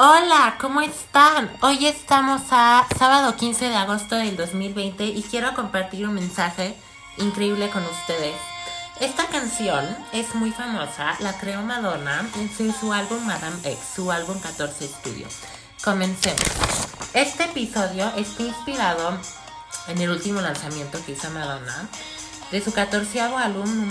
Hola, ¿cómo están? Hoy estamos a sábado 15 de agosto del 2020 y quiero compartir un mensaje increíble con ustedes. Esta canción es muy famosa, la creó Madonna en su álbum Madame X, su álbum 14 Studio. Comencemos. Este episodio está inspirado en el último lanzamiento que hizo Madonna de su 14 álbum,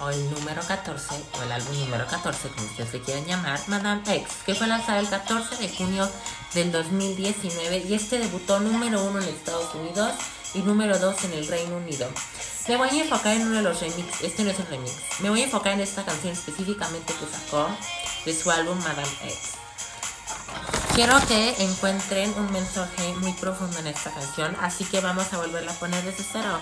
o el número 14, o el álbum número 14, como ustedes se quieren llamar, Madame X, que fue lanzado el 14 de junio del 2019 y este debutó número 1 en Estados Unidos y número 2 en el Reino Unido. Me voy a enfocar en uno de los remixes, este no es el remix, me voy a enfocar en esta canción específicamente que sacó de su álbum Madame X. Quiero que encuentren un mensaje muy profundo en esta canción, así que vamos a volverla a poner desde cero.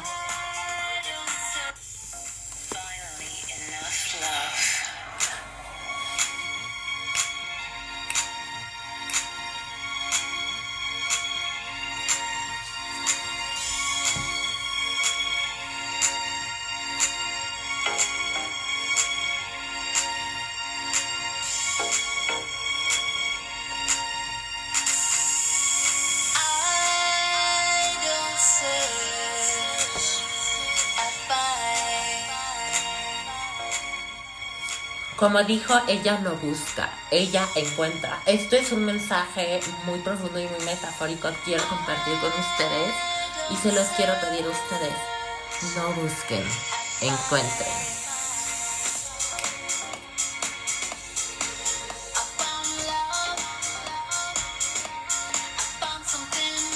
Como dijo, ella no busca, ella encuentra. Esto es un mensaje muy profundo y muy metafórico que quiero compartir con ustedes y se los quiero pedir a ustedes. No busquen, encuentren.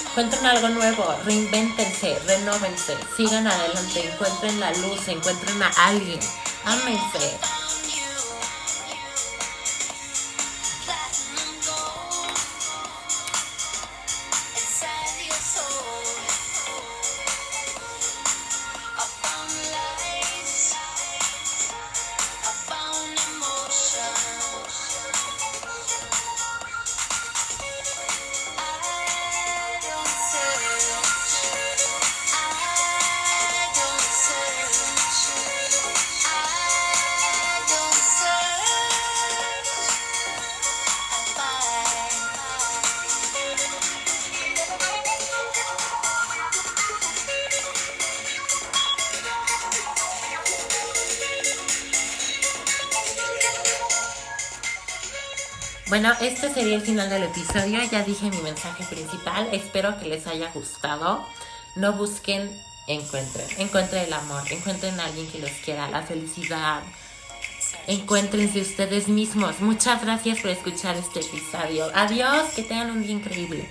Encuentren algo nuevo, reinvéntense, renóvense, sigan adelante, encuentren la luz, encuentren a alguien, ámense. Bueno, este sería el final del episodio. Ya dije mi mensaje principal. Espero que les haya gustado. No busquen, encuentren. Encuentren el amor. Encuentren a alguien que los quiera. La felicidad. Encuéntrense ustedes mismos. Muchas gracias por escuchar este episodio. Adiós. Que tengan un día increíble.